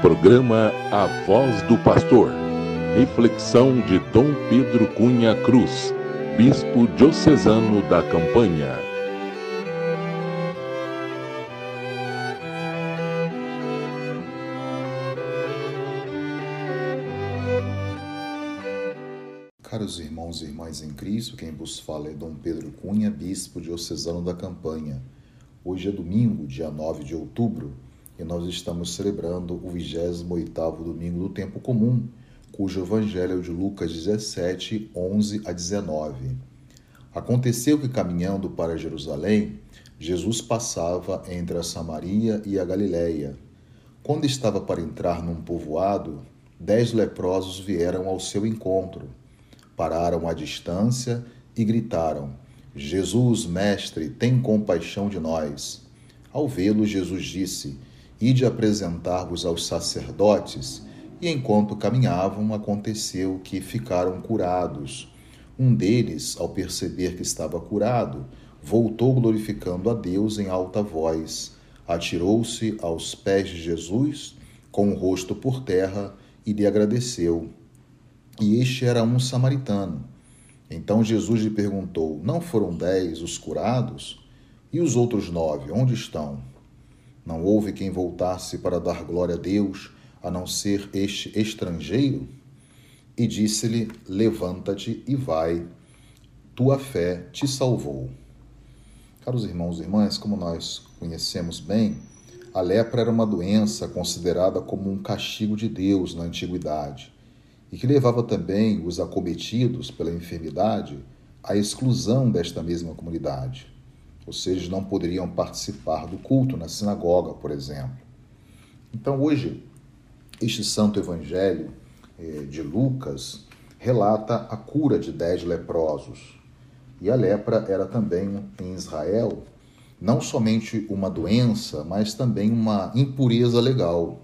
Programa A Voz do Pastor. Reflexão de Dom Pedro Cunha Cruz, Bispo Diocesano da Campanha. Caros irmãos e irmãs em Cristo, quem vos fala é Dom Pedro Cunha, Bispo Diocesano da Campanha. Hoje é domingo, dia 9 de outubro, e nós estamos celebrando o 28º domingo do tempo comum, cujo evangelho é de Lucas 17, 11 a 19. Aconteceu que caminhando para Jerusalém, Jesus passava entre a Samaria e a Galiléia. Quando estava para entrar num povoado, dez leprosos vieram ao seu encontro. Pararam à distância e gritaram: Jesus, mestre, tem compaixão de nós. Ao vê-lo, Jesus disse: Ide apresentar-vos aos sacerdotes. E enquanto caminhavam, aconteceu que ficaram curados. Um deles, ao perceber que estava curado, voltou glorificando a Deus em alta voz. Atirou-se aos pés de Jesus, com o rosto por terra, e lhe agradeceu. E este era um samaritano. Então Jesus lhe perguntou: Não foram dez os curados? E os outros nove, onde estão? Não houve quem voltasse para dar glória a Deus, a não ser este estrangeiro? E disse-lhe: Levanta-te e vai, tua fé te salvou. Caros irmãos e irmãs, como nós conhecemos bem, a lepra era uma doença considerada como um castigo de Deus na antiguidade e que levava também os acometidos pela enfermidade à exclusão desta mesma comunidade seja, não poderiam participar do culto na sinagoga, por exemplo. Então, hoje, este santo evangelho eh, de Lucas relata a cura de dez leprosos. E a lepra era também em Israel não somente uma doença, mas também uma impureza legal.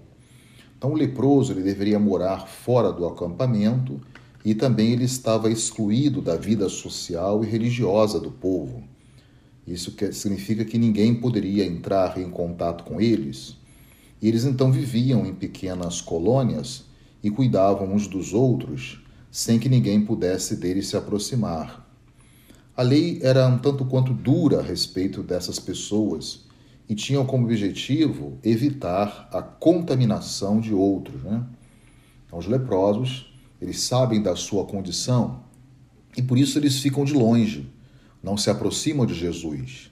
Então, o leproso ele deveria morar fora do acampamento e também ele estava excluído da vida social e religiosa do povo. Isso significa que ninguém poderia entrar em contato com eles. E eles então viviam em pequenas colônias e cuidavam uns dos outros, sem que ninguém pudesse deles se aproximar. A lei era um tanto quanto dura a respeito dessas pessoas e tinha como objetivo evitar a contaminação de outros. Né? Então, os leprosos, eles sabem da sua condição e por isso eles ficam de longe não se aproximam de Jesus.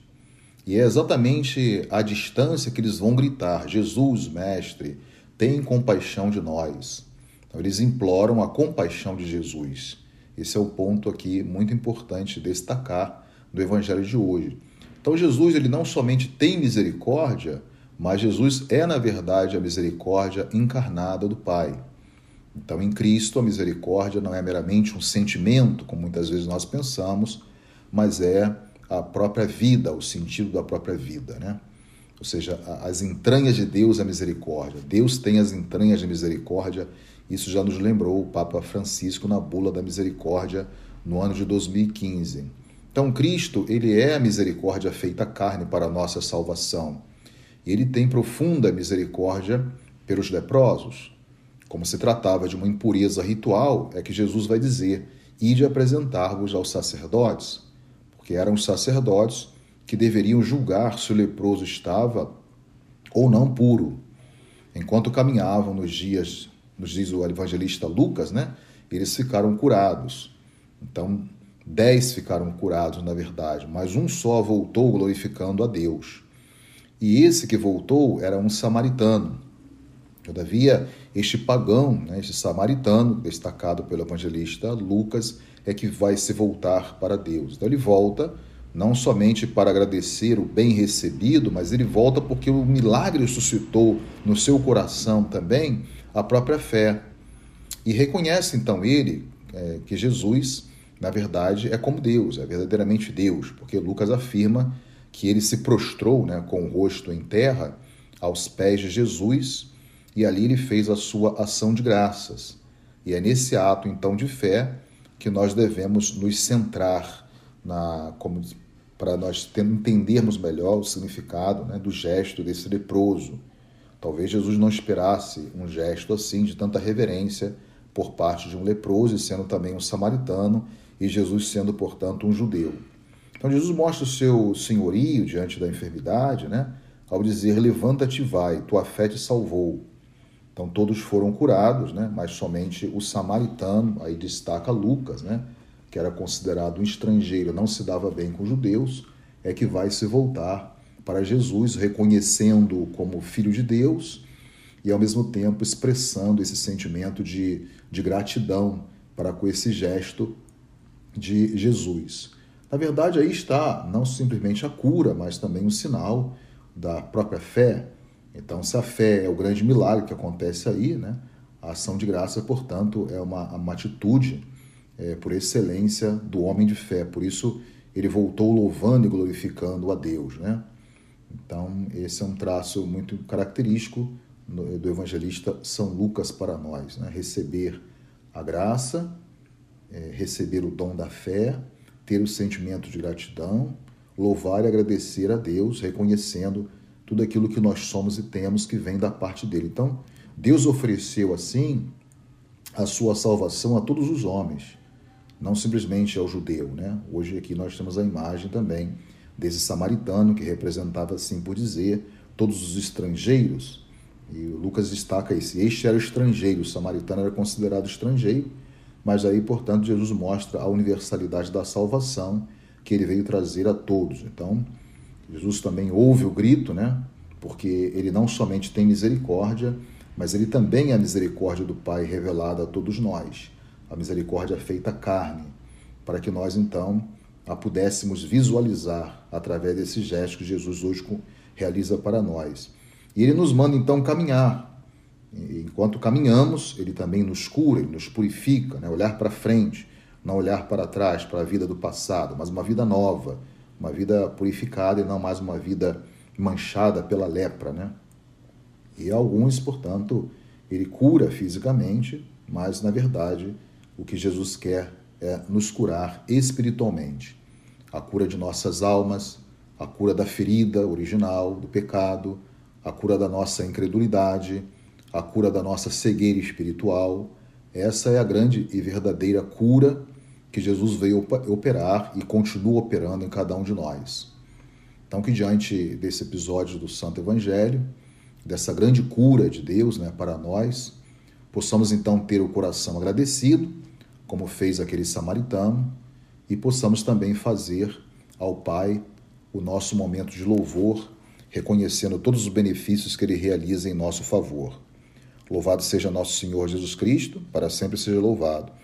E é exatamente à distância que eles vão gritar: Jesus, Mestre, tem compaixão de nós. Então, eles imploram a compaixão de Jesus. Esse é o ponto aqui muito importante destacar do Evangelho de hoje. Então, Jesus ele não somente tem misericórdia, mas Jesus é, na verdade, a misericórdia encarnada do Pai. Então, em Cristo, a misericórdia não é meramente um sentimento, como muitas vezes nós pensamos, mas é a própria vida, o sentido da própria vida, né? Ou seja, as entranhas de Deus é misericórdia. Deus tem as entranhas de misericórdia. Isso já nos lembrou o Papa Francisco na bula da misericórdia no ano de 2015. Então, Cristo, ele é a misericórdia feita carne para a nossa salvação. E ele tem profunda misericórdia pelos leprosos. Como se tratava de uma impureza ritual, é que Jesus vai dizer: Ide apresentar-vos aos sacerdotes que eram os sacerdotes que deveriam julgar se o leproso estava ou não puro. Enquanto caminhavam nos dias, nos diz o evangelista Lucas, né? Eles ficaram curados. Então, dez ficaram curados, na verdade, mas um só voltou glorificando a Deus. E esse que voltou era um samaritano. Todavia, este pagão, né, este samaritano, destacado pelo evangelista Lucas, é que vai se voltar para Deus. Então ele volta não somente para agradecer o bem recebido, mas ele volta porque o milagre suscitou no seu coração também a própria fé. E reconhece então ele é, que Jesus, na verdade, é como Deus, é verdadeiramente Deus, porque Lucas afirma que ele se prostrou né, com o rosto em terra aos pés de Jesus e ali ele fez a sua ação de graças. E é nesse ato então de fé que nós devemos nos centrar na como para nós entendermos melhor o significado né, do gesto desse leproso. Talvez Jesus não esperasse um gesto assim de tanta reverência por parte de um leproso e sendo também um samaritano, e Jesus sendo, portanto, um judeu. Então Jesus mostra o seu senhorio diante da enfermidade, né? Ao dizer: "Levanta-te vai, tua fé te salvou". Então todos foram curados, né? Mas somente o samaritano, aí destaca Lucas, né? Que era considerado um estrangeiro, não se dava bem com os judeus, é que vai se voltar para Jesus, reconhecendo como filho de Deus e ao mesmo tempo expressando esse sentimento de, de gratidão para com esse gesto de Jesus. Na verdade, aí está não simplesmente a cura, mas também um sinal da própria fé. Então, se a fé é o grande milagre que acontece aí, né? a ação de graça, portanto, é uma, uma atitude é, por excelência do homem de fé. Por isso, ele voltou louvando e glorificando a Deus. Né? Então, esse é um traço muito característico do evangelista São Lucas para nós: né? receber a graça, é, receber o dom da fé ter o sentimento de gratidão, louvar e agradecer a Deus, reconhecendo tudo aquilo que nós somos e temos que vem da parte dele. Então, Deus ofereceu assim a sua salvação a todos os homens, não simplesmente ao judeu, né? Hoje aqui nós temos a imagem também desse samaritano que representava assim por dizer todos os estrangeiros. E Lucas destaca esse, este era estrangeiro, o samaritano era considerado estrangeiro mas aí, portanto, Jesus mostra a universalidade da salvação que ele veio trazer a todos. Então, Jesus também ouve o grito, né? Porque ele não somente tem misericórdia, mas ele também é a misericórdia do Pai revelada a todos nós. A misericórdia feita carne, para que nós então a pudéssemos visualizar através desse gesto que Jesus hoje realiza para nós. E ele nos manda então caminhar, enquanto caminhamos, ele também nos cura, ele nos purifica, né? olhar para frente, não olhar para trás, para a vida do passado, mas uma vida nova, uma vida purificada e não mais uma vida manchada pela lepra. Né? E alguns, portanto, ele cura fisicamente, mas na verdade o que Jesus quer é nos curar espiritualmente. A cura de nossas almas, a cura da ferida original, do pecado, a cura da nossa incredulidade, a cura da nossa cegueira espiritual. Essa é a grande e verdadeira cura que Jesus veio operar e continua operando em cada um de nós. Então, que diante desse episódio do Santo Evangelho, dessa grande cura de Deus né, para nós, possamos então ter o coração agradecido, como fez aquele samaritano, e possamos também fazer ao Pai o nosso momento de louvor, reconhecendo todos os benefícios que Ele realiza em nosso favor. Louvado seja nosso Senhor Jesus Cristo, para sempre seja louvado.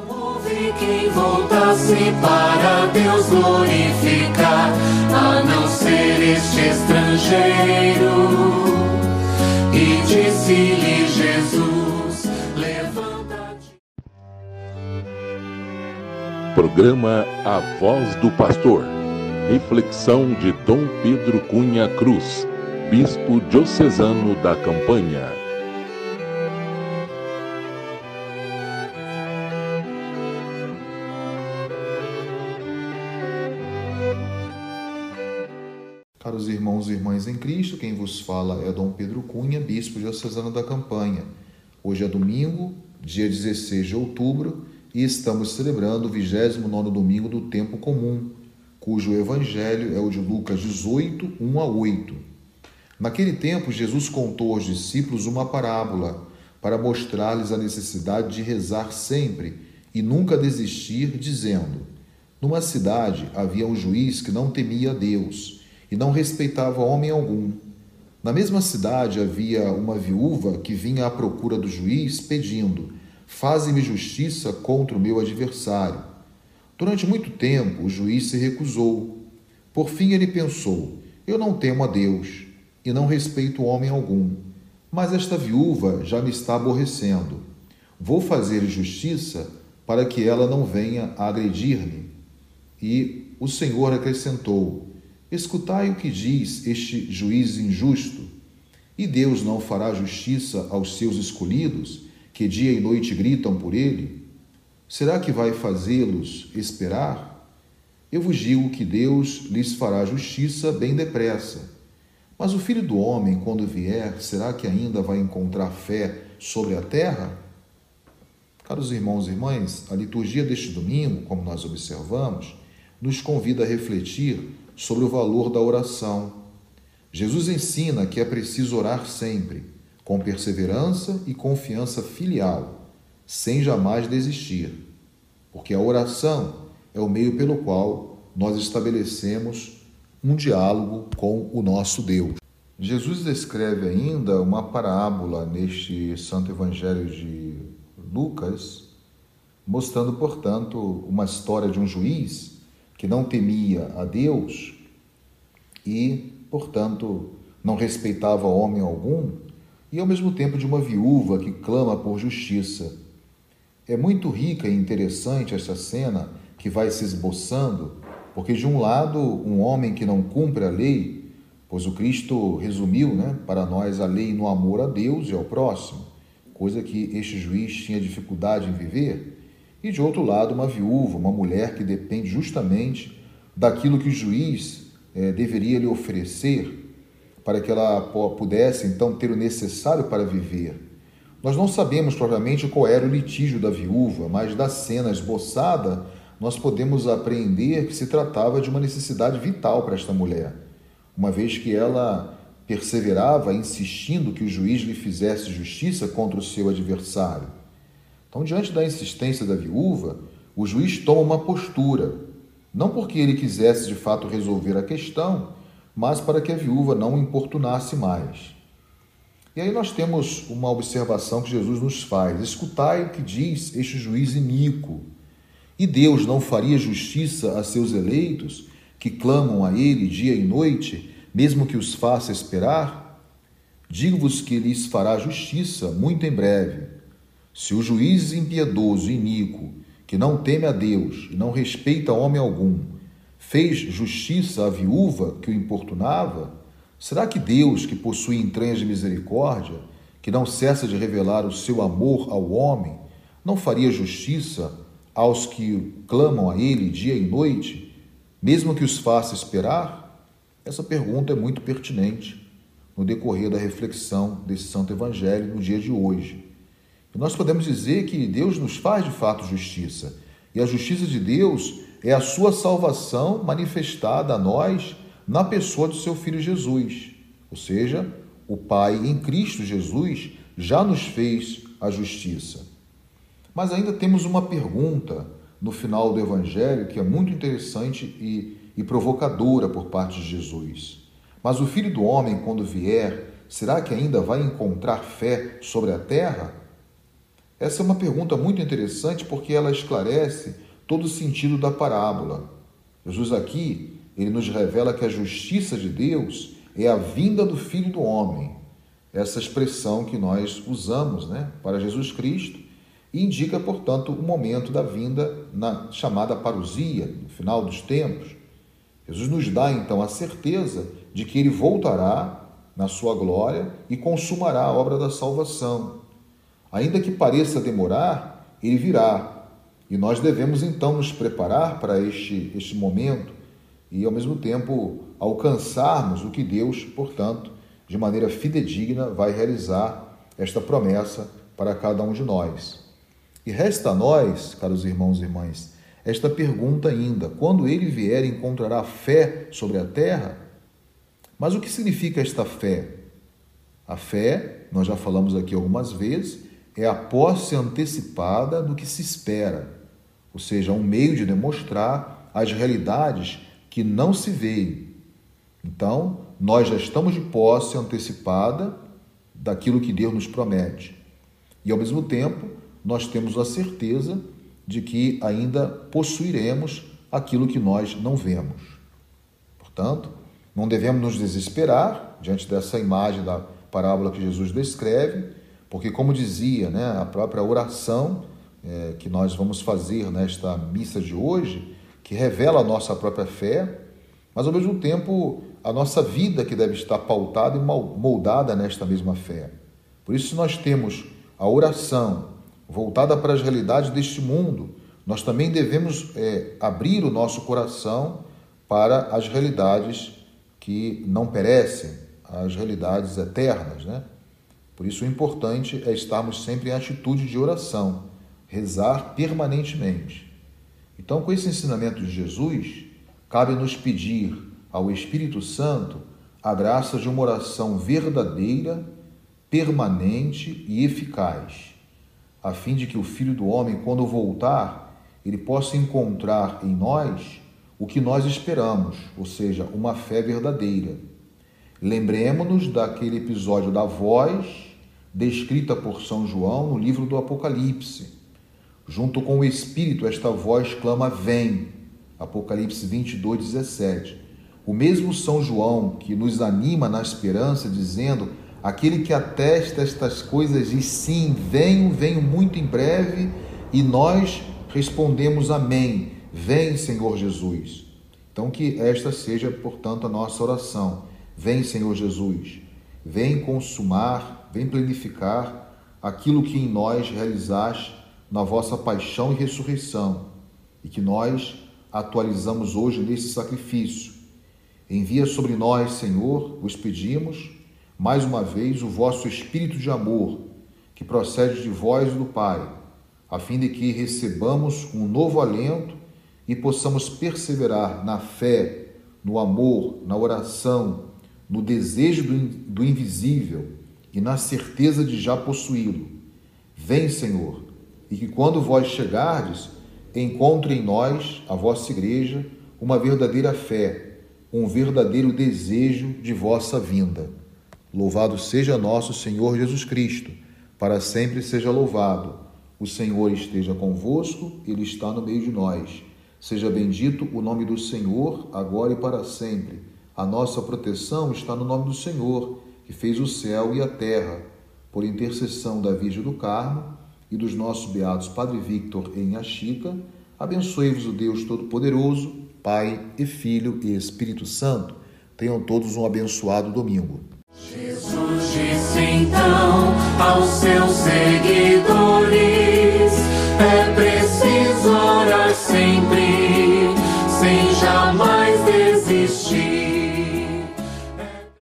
quem voltasse para Deus glorificar, a não ser este estrangeiro. E disse-lhe Jesus: Levanta-te. Programa A Voz do Pastor. Reflexão de Dom Pedro Cunha Cruz, Bispo Diocesano da Campanha. Caros irmãos e irmãs em Cristo, quem vos fala é Dom Pedro Cunha, bispo diocesano da Campanha. Hoje é domingo, dia 16 de outubro, e estamos celebrando o 29 domingo do tempo comum, cujo evangelho é o de Lucas 18, 1 a 8. Naquele tempo, Jesus contou aos discípulos uma parábola para mostrar-lhes a necessidade de rezar sempre e nunca desistir, dizendo: Numa cidade havia um juiz que não temia a Deus e não respeitava homem algum. Na mesma cidade havia uma viúva que vinha à procura do juiz pedindo: Faze-me justiça contra o meu adversário. Durante muito tempo o juiz se recusou. Por fim ele pensou: Eu não temo a Deus e não respeito homem algum, mas esta viúva já me está aborrecendo. Vou fazer justiça para que ela não venha a agredir-me. E o Senhor acrescentou: Escutai o que diz este juiz injusto. E Deus não fará justiça aos seus escolhidos, que dia e noite gritam por ele? Será que vai fazê-los esperar? Eu vos digo que Deus lhes fará justiça bem depressa. Mas o filho do homem, quando vier, será que ainda vai encontrar fé sobre a terra? Caros irmãos e irmãs, a liturgia deste domingo, como nós observamos, nos convida a refletir sobre o valor da oração. Jesus ensina que é preciso orar sempre, com perseverança e confiança filial, sem jamais desistir, porque a oração é o meio pelo qual nós estabelecemos um diálogo com o nosso Deus. Jesus descreve ainda uma parábola neste Santo Evangelho de Lucas, mostrando, portanto, uma história de um juiz que não temia a Deus e, portanto, não respeitava homem algum, e ao mesmo tempo de uma viúva que clama por justiça. É muito rica e interessante essa cena que vai se esboçando, porque de um lado, um homem que não cumpre a lei, pois o Cristo resumiu né, para nós a lei no amor a Deus e ao próximo, coisa que este juiz tinha dificuldade em viver, e de outro lado, uma viúva, uma mulher que depende justamente daquilo que o juiz é, deveria lhe oferecer para que ela pudesse então ter o necessário para viver. Nós não sabemos propriamente qual era o litígio da viúva, mas da cena esboçada nós podemos apreender que se tratava de uma necessidade vital para esta mulher, uma vez que ela perseverava insistindo que o juiz lhe fizesse justiça contra o seu adversário. Então, diante da insistência da viúva, o juiz toma uma postura, não porque ele quisesse de fato resolver a questão, mas para que a viúva não importunasse mais. E aí nós temos uma observação que Jesus nos faz: escutai o que diz este juiz iníquo. E Deus não faria justiça a seus eleitos, que clamam a Ele dia e noite, mesmo que os faça esperar? Digo-vos que lhes fará justiça muito em breve. Se o juiz impiedoso e iníquo, que não teme a Deus e não respeita homem algum, fez justiça à viúva que o importunava, será que Deus, que possui entranhas de misericórdia, que não cessa de revelar o seu amor ao homem, não faria justiça aos que clamam a Ele dia e noite, mesmo que os faça esperar? Essa pergunta é muito pertinente no decorrer da reflexão desse Santo Evangelho no dia de hoje. Nós podemos dizer que Deus nos faz de fato justiça, e a justiça de Deus é a sua salvação manifestada a nós na pessoa do seu Filho Jesus. Ou seja, o Pai em Cristo Jesus já nos fez a justiça. Mas ainda temos uma pergunta no final do Evangelho que é muito interessante e, e provocadora por parte de Jesus. Mas o filho do homem, quando vier, será que ainda vai encontrar fé sobre a terra? Essa é uma pergunta muito interessante porque ela esclarece todo o sentido da parábola. Jesus aqui, ele nos revela que a justiça de Deus é a vinda do Filho do Homem. Essa expressão que nós usamos né, para Jesus Cristo indica, portanto, o momento da vinda na chamada parousia, no final dos tempos. Jesus nos dá então a certeza de que ele voltará na sua glória e consumará a obra da salvação. Ainda que pareça demorar, ele virá. E nós devemos então nos preparar para este, este momento e, ao mesmo tempo, alcançarmos o que Deus, portanto, de maneira fidedigna, vai realizar esta promessa para cada um de nós. E resta a nós, caros irmãos e irmãs, esta pergunta ainda: quando ele vier, encontrará fé sobre a terra? Mas o que significa esta fé? A fé, nós já falamos aqui algumas vezes, é a posse antecipada do que se espera, ou seja, um meio de demonstrar as realidades que não se veem. Então, nós já estamos de posse antecipada daquilo que Deus nos promete. E ao mesmo tempo, nós temos a certeza de que ainda possuiremos aquilo que nós não vemos. Portanto, não devemos nos desesperar diante dessa imagem da parábola que Jesus descreve, porque, como dizia né, a própria oração é, que nós vamos fazer nesta missa de hoje, que revela a nossa própria fé, mas ao mesmo tempo a nossa vida que deve estar pautada e moldada nesta mesma fé. Por isso, nós temos a oração voltada para as realidades deste mundo, nós também devemos é, abrir o nosso coração para as realidades que não perecem, as realidades eternas, né? Por isso, o importante é estarmos sempre em atitude de oração, rezar permanentemente. Então, com esse ensinamento de Jesus, cabe nos pedir ao Espírito Santo a graça de uma oração verdadeira, permanente e eficaz, a fim de que o Filho do Homem, quando voltar, ele possa encontrar em nós o que nós esperamos, ou seja, uma fé verdadeira. Lembremos-nos daquele episódio da voz descrita por São João no livro do Apocalipse. Junto com o Espírito, esta voz clama: Vem. Apocalipse 22, 17. O mesmo São João que nos anima na esperança, dizendo: Aquele que atesta estas coisas diz sim, venho, venho muito em breve, e nós respondemos amém. Vem, Senhor Jesus. Então, que esta seja, portanto, a nossa oração. Vem, Senhor Jesus. Vem consumar, vem planificar aquilo que em nós realizaste na vossa paixão e ressurreição e que nós atualizamos hoje nesse sacrifício. Envia sobre nós, Senhor, vos pedimos, mais uma vez, o vosso Espírito de amor, que procede de vós e do Pai, a fim de que recebamos um novo alento e possamos perseverar na fé, no amor, na oração, no desejo do, do invisível e na certeza de já possuí-lo. Vem, Senhor, e que quando vós chegardes, encontre em nós, a vossa igreja, uma verdadeira fé, um verdadeiro desejo de vossa vinda. Louvado seja nosso Senhor Jesus Cristo, para sempre seja louvado. O Senhor esteja convosco, Ele está no meio de nós. Seja bendito o nome do Senhor, agora e para sempre. A nossa proteção está no nome do Senhor, que fez o céu e a terra, por intercessão da Virgem do Carmo e dos nossos beatos Padre Victor em Axica, abençoe-vos o Deus Todo-Poderoso, Pai e Filho e Espírito Santo. Tenham todos um abençoado domingo. Jesus disse então aos seus seguidores: é preciso orar sempre.